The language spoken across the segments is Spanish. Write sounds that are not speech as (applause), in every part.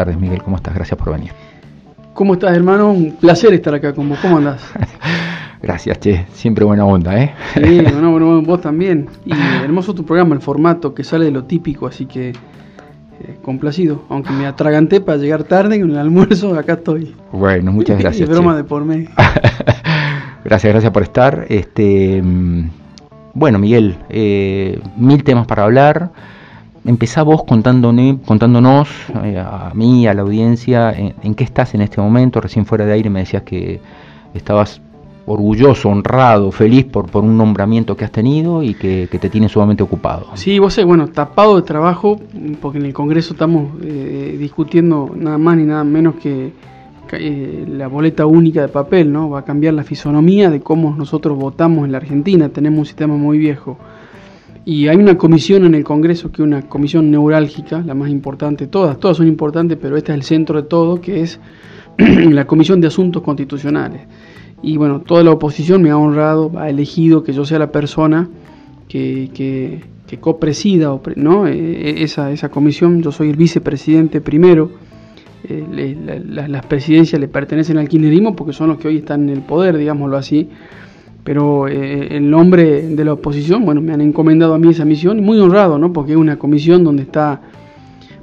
tardes, Miguel. ¿Cómo estás? Gracias por venir. ¿Cómo estás, hermano? Un placer estar acá con vos. ¿Cómo andás? (laughs) Gracias, Che. Siempre buena onda, ¿eh? Sí, (laughs) bueno, bueno, vos también. Y hermoso tu programa, el formato que sale de lo típico, así que eh, complacido. Aunque me atraganté para llegar tarde con el almuerzo, acá estoy. Bueno, muchas (laughs) gracias. Y broma de por medio. gracias, gracias por estar. Este, mm, bueno, Miguel, eh, mil temas para hablar. Empezá vos contándonos, contándonos eh, a mí, a la audiencia, en, qué estás en este momento. Recién fuera de aire me decías que estabas orgulloso, honrado, feliz por, por un nombramiento que has tenido y que, te tiene sumamente ocupado. Sí, vos sé, bueno, tapado de trabajo, porque en el Congreso estamos eh, discutiendo nada más ni nada menos que eh, la boleta única de papel, ¿no? Va a cambiar la fisonomía de cómo nosotros votamos en la Argentina, tenemos un sistema muy viejo. Y hay una comisión en el Congreso que es una comisión neurálgica, la más importante, todas, todas son importantes, pero esta es el centro de todo, que es (clears throat) la Comisión de Asuntos Constitucionales. Y bueno, toda la oposición me ha honrado, ha elegido que yo sea la persona que, que, que copresida ¿no? E, e, esa, esa comisión. Yo soy el vicepresidente primero. Eh, las presidencias le pertenecen al kirchnerismo porque son los que hoy están en el poder, digámoslo así pero eh, el nombre de la oposición, bueno, me han encomendado a mí esa misión y muy honrado, ¿no? Porque es una comisión donde está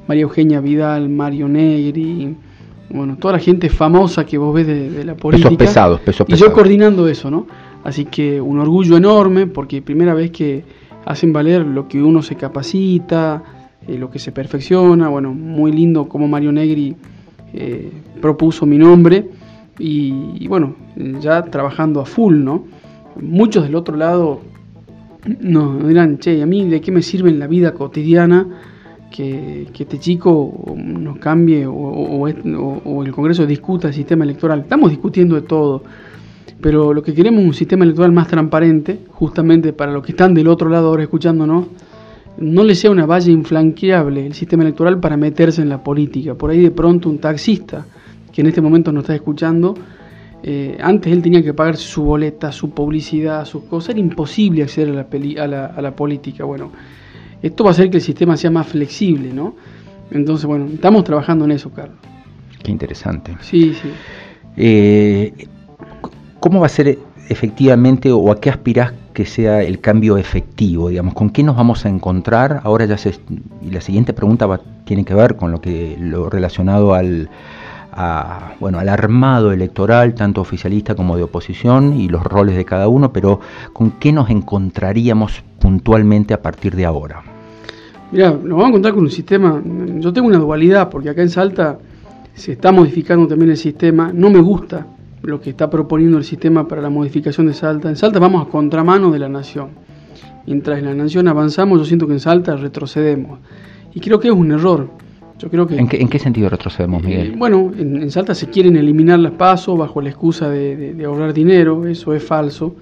María Eugenia Vidal, Mario Negri, bueno, toda la gente famosa que vos ves de, la política. Pesos pesados, pesos pesados. Y yo coordinando eso, ¿no? Así que un orgullo enorme porque primera vez que hacen valer lo que uno se capacita, eh, lo que se perfecciona, bueno, muy lindo como Mario Negri eh, propuso mi nombre y bueno, ya trabajando a full, ¿no? Muchos del otro lado nos dirán, che, ¿a mí de qué me sirve en la vida cotidiana que, este chico nos cambie o, el Congreso discuta el sistema electoral? Estamos discutiendo de todo, pero lo que queremos es un sistema electoral más transparente, justamente para los que están del otro lado ahora escuchándonos, no le sea una valla inflanqueable el sistema electoral para meterse en la política. Por ahí de pronto un taxista que en este momento nos está escuchando, eh, antes él tenía que pagar su boleta, su publicidad, sus cosas. Era imposible acceder a la, peli, a, la, a la, política. Bueno, esto va a hacer que el sistema sea más flexible, ¿no? Entonces, bueno, estamos trabajando en eso, Carlos. Qué interesante. Sí, sí. Eh, ¿Cómo va a ser efectivamente o a qué aspirás que sea el cambio efectivo? Digamos, ¿con qué nos vamos a encontrar? Ahora ya se... Y la siguiente pregunta va, tiene que ver con lo, que, lo relacionado al bueno, al armado electoral, tanto oficialista como de oposición, y los roles de cada uno, pero ¿con qué nos encontraríamos puntualmente a partir de ahora? Mira, nos vamos a encontrar con un sistema, yo tengo una dualidad, porque acá en Salta se está modificando también el sistema, no me gusta lo que está proponiendo el sistema para la modificación de Salta. En Salta vamos a contramano de la nación. Mientras en la nación avanzamos, yo siento que en Salta retrocedemos. Y creo que es un error. Yo creo que, ¿En, qué, sentido retrocedemos, eh, Miguel? bueno, en, Salta se quieren eliminar las pasos bajo la excusa de, ahorrar dinero, eso es falso,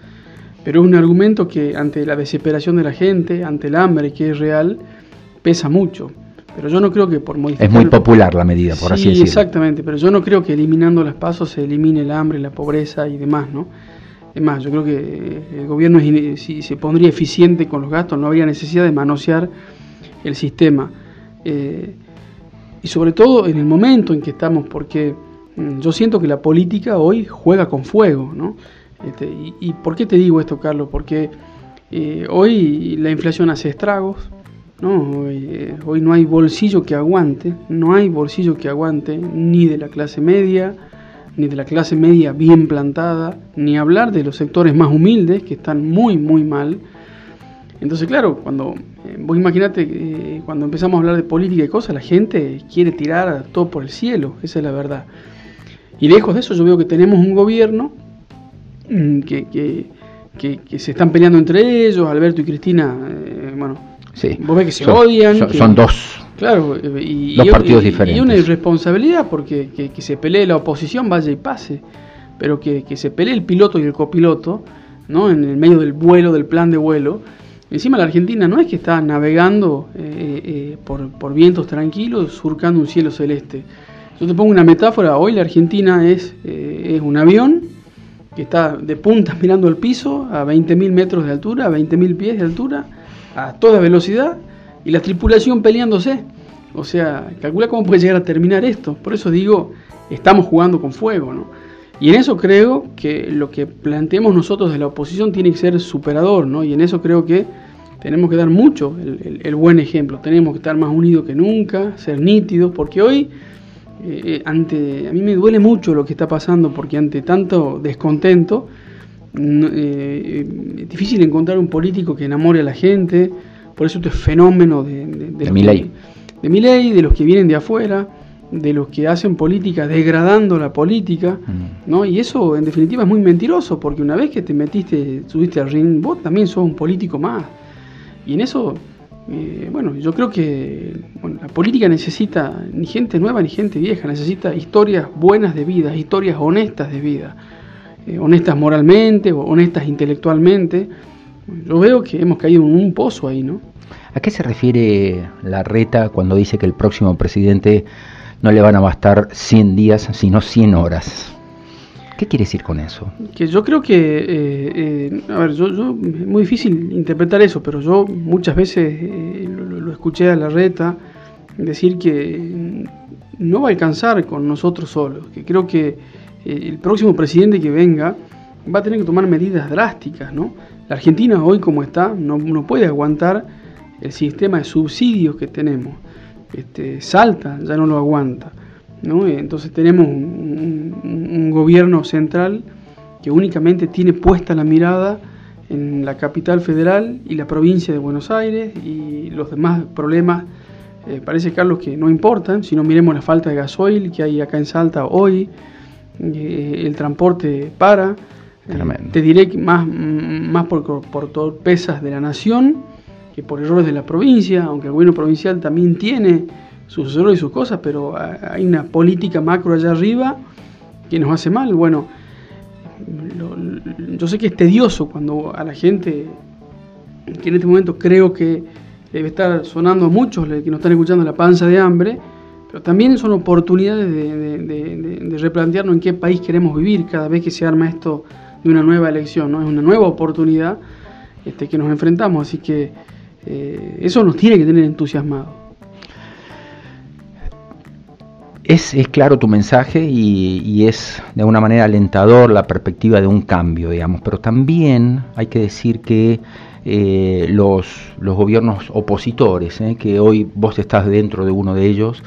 pero es un argumento que ante la desesperación de la gente, ante el hambre que es real, pesa mucho. Pero yo no creo que por modificar... Es muy popular la medida, por así decirlo. exactamente, pero yo no creo que eliminando las pasos se elimine el hambre, la pobreza y demás, ¿no? Es más, yo creo que el gobierno, si se pondría eficiente con los gastos, no habría necesidad de manosear el sistema. Eh, y sobre todo en el momento en que estamos, porque mm, yo siento que la política hoy juega con fuego, ¿no? Este, y, por qué te digo esto, Carlos? Porque eh, hoy la inflación hace estragos, ¿no? Eh, hoy, no hay bolsillo que aguante, no hay bolsillo que aguante ni de la clase media, ni de la clase media bien plantada, ni hablar de los sectores más humildes que están muy, muy mal. Entonces, claro, cuando eh, vos imaginate eh, cuando empezamos a hablar de política y cosas, la gente quiere tirar todo por el cielo, esa es la verdad. Y lejos de eso, yo veo que tenemos un gobierno mm, que, que, se están peleando entre ellos, Alberto y Cristina, eh, bueno, sí. vos ves que se odian. Son, dos. Claro, y, dos partidos diferentes. Y una irresponsabilidad porque que, se pelee la oposición, vaya y pase, pero que, se pelee el piloto y el copiloto, ¿no? En el medio del vuelo, del plan de vuelo Encima la Argentina no es que está navegando eh, eh, por, vientos tranquilos, surcando un cielo celeste. Yo te pongo una metáfora, hoy la Argentina es, eh, es un avión que está de punta (laughs) mirando el piso a 20.000 metros de altura, a 20.000 pies de altura, a toda velocidad, y la tripulación peleándose, O sea, calcula cómo puede llegar a terminar esto. Por eso digo, estamos jugando con fuego, ¿no? Y en eso creo que lo que planteemos nosotros de la oposición tiene que ser superador, ¿no? Y en eso creo que tenemos que dar mucho el, buen ejemplo. Tenemos que estar más unidos que nunca, ser nítidos, porque hoy, eh, ante, a mí me duele mucho lo que está pasando, porque ante tanto descontento, eh, es difícil encontrar un político que enamore a la gente, por eso este fenómeno de, de, de, mi ley. De mi ley, de los que vienen de afuera, de los que hacen política degradando la política, mm. ¿no? Y eso en definitiva es muy mentiroso, porque una vez que te metiste, subiste al ring, vos también sos un político más. Y en eso, eh, bueno, yo creo que la política necesita ni gente nueva ni gente vieja, necesita historias buenas de vida, historias honestas de vida, eh, honestas moralmente, honestas intelectualmente. Yo veo que hemos caído en un pozo ahí, ¿no? ¿A qué se refiere la reta cuando dice que el próximo presidente no le van a bastar 100 días, sino 100 horas? ¿Qué quiere decir con eso? Que yo creo que, eh, eh, a ver, yo, yo, es muy difícil interpretar eso, pero yo muchas veces eh, lo, escuché a la reta decir que no va a alcanzar con nosotros solos, que creo que el próximo presidente que venga va a tener que tomar medidas drásticas, ¿no? La Argentina hoy como está no puede aguantar el sistema de subsidios que tenemos. Este, salta, ya no lo aguanta. Entonces tenemos un, gobierno central que únicamente tiene puesta la mirada en la capital federal y la provincia de Buenos Aires y los demás problemas eh, parece Carlos que no importan, si no miremos la falta de gasoil que hay acá en Salta hoy, eh, el transporte para, eh, te diré que más, más por, por torpezas de la nación que por errores de la provincia, aunque el gobierno provincial también tiene sus errores y sus cosas, pero hay una política macro allá arriba que nos hace mal. Bueno, yo sé que es tedioso cuando a la gente, que en este momento creo que debe estar sonando a muchos que nos están escuchando la panza de hambre, pero también son oportunidades de, replantearnos en qué país queremos vivir cada vez que se arma esto de una nueva elección, ¿no? Es una nueva oportunidad este, que nos enfrentamos, así que eh, eso nos tiene que tener entusiasmados. Es, claro tu mensaje y, es de alguna manera alentador la perspectiva de un cambio, digamos, pero también hay que decir que eh, los, los, gobiernos opositores, eh, que hoy vos estás dentro de uno de ellos,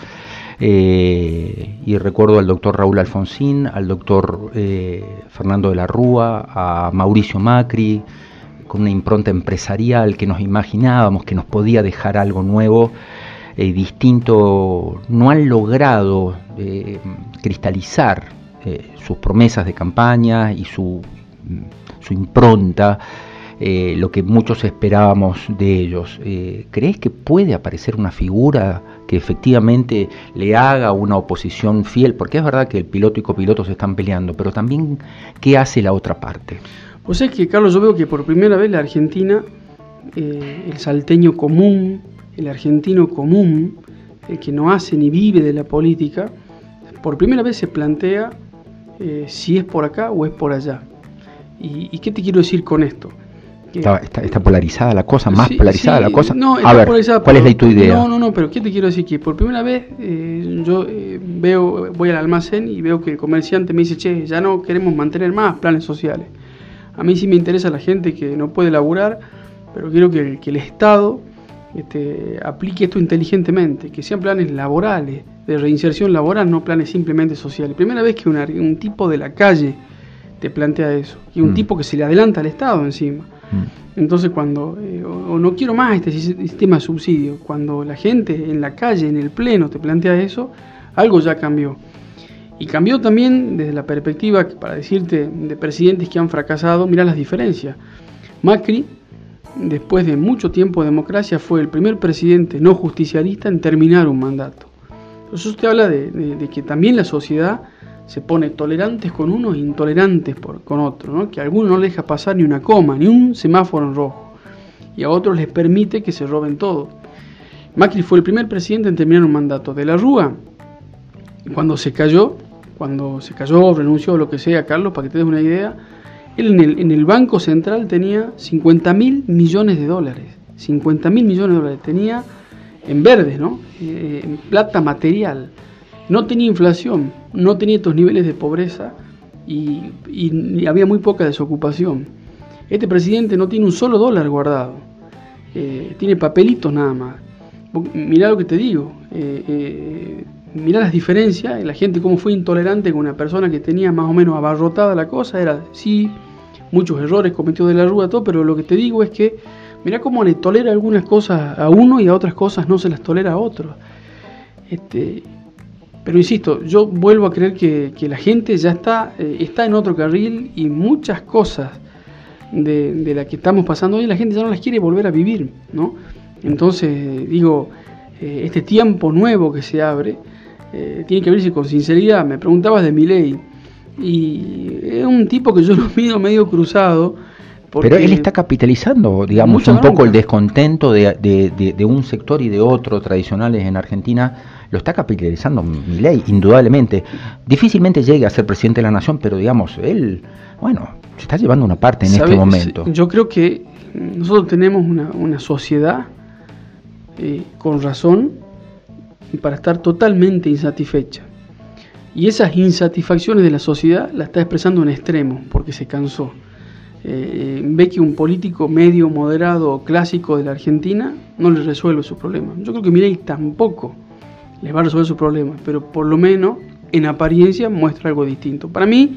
y recuerdo al doctor Raúl Alfonsín, al doctor Fernando de la Rúa, a Mauricio Macri, con una impronta empresarial que nos imaginábamos que nos podía dejar algo nuevo eh, distinto no han logrado eh, cristalizar eh, sus promesas de campaña y su, mm, su impronta, lo que muchos esperábamos de ellos. ¿Crees que puede aparecer una figura que efectivamente le haga una oposición fiel? Porque es verdad que el piloto y copiloto se están peleando, pero también ¿qué hace la otra parte? Pues es que, Carlos, yo veo que por primera vez la Argentina, el salteño común, el argentino común, el que no hace ni vive de la política, por primera vez se plantea eh, si es por acá o es por allá. ¿Y, qué te quiero decir con esto? Está, está, polarizada la cosa, más polarizada la cosa. No, a ver, ¿cuál es la, tu idea? No, no, no, pero ¿qué te quiero decir? Que por primera vez eh, yo eh, veo, voy al almacén y veo que el comerciante me dice, che, ya no queremos mantener más planes sociales. A mí sí me interesa la gente que no puede laburar, pero quiero que, que el Estado este, aplique esto inteligentemente, que sean planes laborales, de reinserción laboral, no planes simplemente sociales. Primera vez que un tipo de la calle te plantea eso, y un mm. tipo que se le adelanta al Estado encima. Mm. Entonces cuando, eh, o, no quiero más este sistema de subsidio, cuando la gente en la calle, en el pleno, te plantea eso, algo ya cambió. Y cambió también desde la perspectiva, para decirte, de presidentes que han fracasado, mira las diferencias. Macri después de mucho tiempo de democracia, fue el primer presidente no justicialista en terminar un mandato. Eso usted habla de, que también la sociedad se pone tolerantes con uno e intolerantes con otro, que a algunos no les deja pasar ni una coma, ni un semáforo en rojo, y a otros les permite que se roben todo. Macri fue el primer presidente en terminar un mandato. De la Rúa, cuando se cayó, cuando se cayó, renunció, lo que sea, Carlos, para que te des una idea, él en el, Banco Central tenía 50 mil millones de dólares. 50 mil millones de dólares. Tenía en verdes, ¿no? Eh, en plata material. No tenía inflación, no tenía estos niveles de pobreza y, había muy poca desocupación. Este presidente no tiene un solo dólar guardado, eh, tiene papelitos nada más. Mirá lo que te digo, eh, mirá las diferencias, la gente cómo fue intolerante con una persona que tenía más o menos abarrotada la cosa, era, sí, muchos errores cometió de la Rúa, todo, pero lo que te digo es que Mirá cómo le tolera algunas cosas a uno y a otras cosas no se las tolera a otro. Este, pero insisto, yo vuelvo a creer que, la gente ya está, eh, está en otro carril y muchas cosas de, de las que estamos pasando hoy la gente ya no las quiere volver a vivir. ¿no? Entonces, digo, eh, este tiempo nuevo que se abre eh, tiene que verse con sinceridad. Me preguntabas de mi ley y es un tipo que yo lo mido medio cruzado pero él está capitalizando, digamos, un poco el descontento de, un sector y de otro tradicionales en Argentina, lo está capitalizando mi ley, indudablemente. Difícilmente llegue a ser presidente de la nación, pero digamos, él, bueno, se está llevando una parte en este momento. Yo creo que nosotros tenemos una, sociedad eh, con razón para estar totalmente insatisfecha. Y esas insatisfacciones de la sociedad la está expresando en extremo, porque se cansó eh, ve que un político medio, moderado, clásico de la Argentina no le resuelve su problema. Yo creo que Milei tampoco les va a resolver su problema, pero por lo menos en apariencia muestra algo distinto. Para mí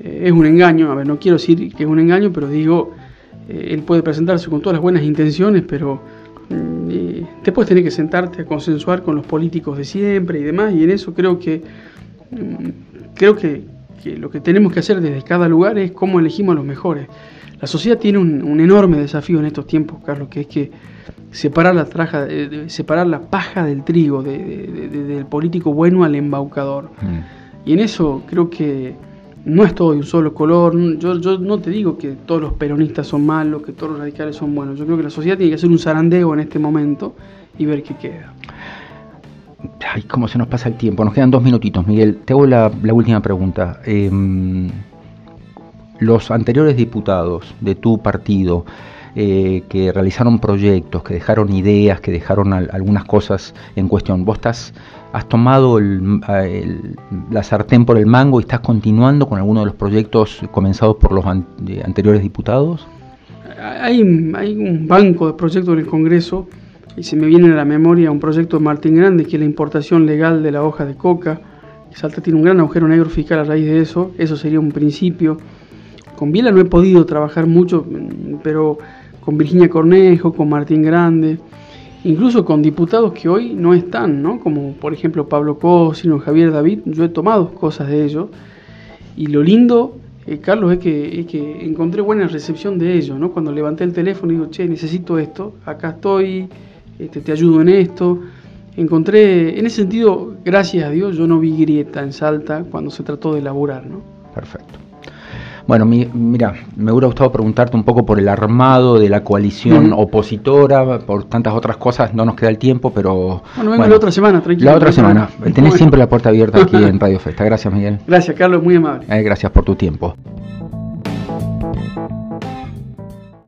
eh, es un engaño, a ver, no quiero decir que es un engaño, pero digo, eh, él puede presentarse con todas las buenas intenciones, pero mm, después tenés que sentarte a consensuar con los políticos de siempre y demás, y en eso creo que mm, creo que que lo que tenemos que hacer desde cada lugar es cómo elegimos a los mejores. La sociedad tiene un, enorme desafío en estos tiempos, Carlos, que es que separar la, traja, separar la paja del trigo, del político bueno al embaucador. Mm. Y en eso creo que no es todo de un solo color. Yo, no te digo que todos los peronistas son malos, que todos los radicales son buenos. Yo creo que la sociedad tiene que hacer un zarandeo en este momento y ver qué queda. Ay, cómo se nos pasa el tiempo. Nos quedan dos minutitos, Miguel. Te hago la, última pregunta. Em, los anteriores diputados de tu partido eh, que realizaron proyectos, que dejaron ideas, que dejaron algunas cosas en cuestión, ¿vos estás, has tomado la sartén por el mango y estás continuando con alguno de los proyectos comenzados por los anteriores diputados? Hay, hay un banco de proyectos en el Congreso y se me viene a la memoria un proyecto de Martín Grande, que es la importación legal de la hoja de coca. Salta tiene un gran agujero negro fiscal a raíz de eso, eso sería un principio. Con Biela no he podido trabajar mucho, pero con Virginia Cornejo, con Martín Grande, incluso con diputados que hoy no están, ¿no? como por ejemplo Pablo Cosino, Javier David, yo he tomado cosas de ellos. Y lo lindo, eh, Carlos, es que, es encontré buena recepción de ellos. ¿no? Cuando levanté el teléfono y digo, che, necesito esto, acá estoy, este, te ayudo en esto. Encontré, en ese sentido, gracias a Dios, yo no vi grieta en Salta cuando se trató de elaborar, ¿no? Perfecto. Bueno, mira, me hubiera gustado preguntarte un poco por el armado de la coalición opositora, por tantas otras cosas, no nos queda el tiempo, pero... Bueno, vengo la otra semana, tranquilo. La otra semana. Tenés siempre la puerta abierta aquí en (laughs) Radio Festa. Gracias, Miguel. Gracias, Carlos, muy amable. Eh, gracias por tu tiempo.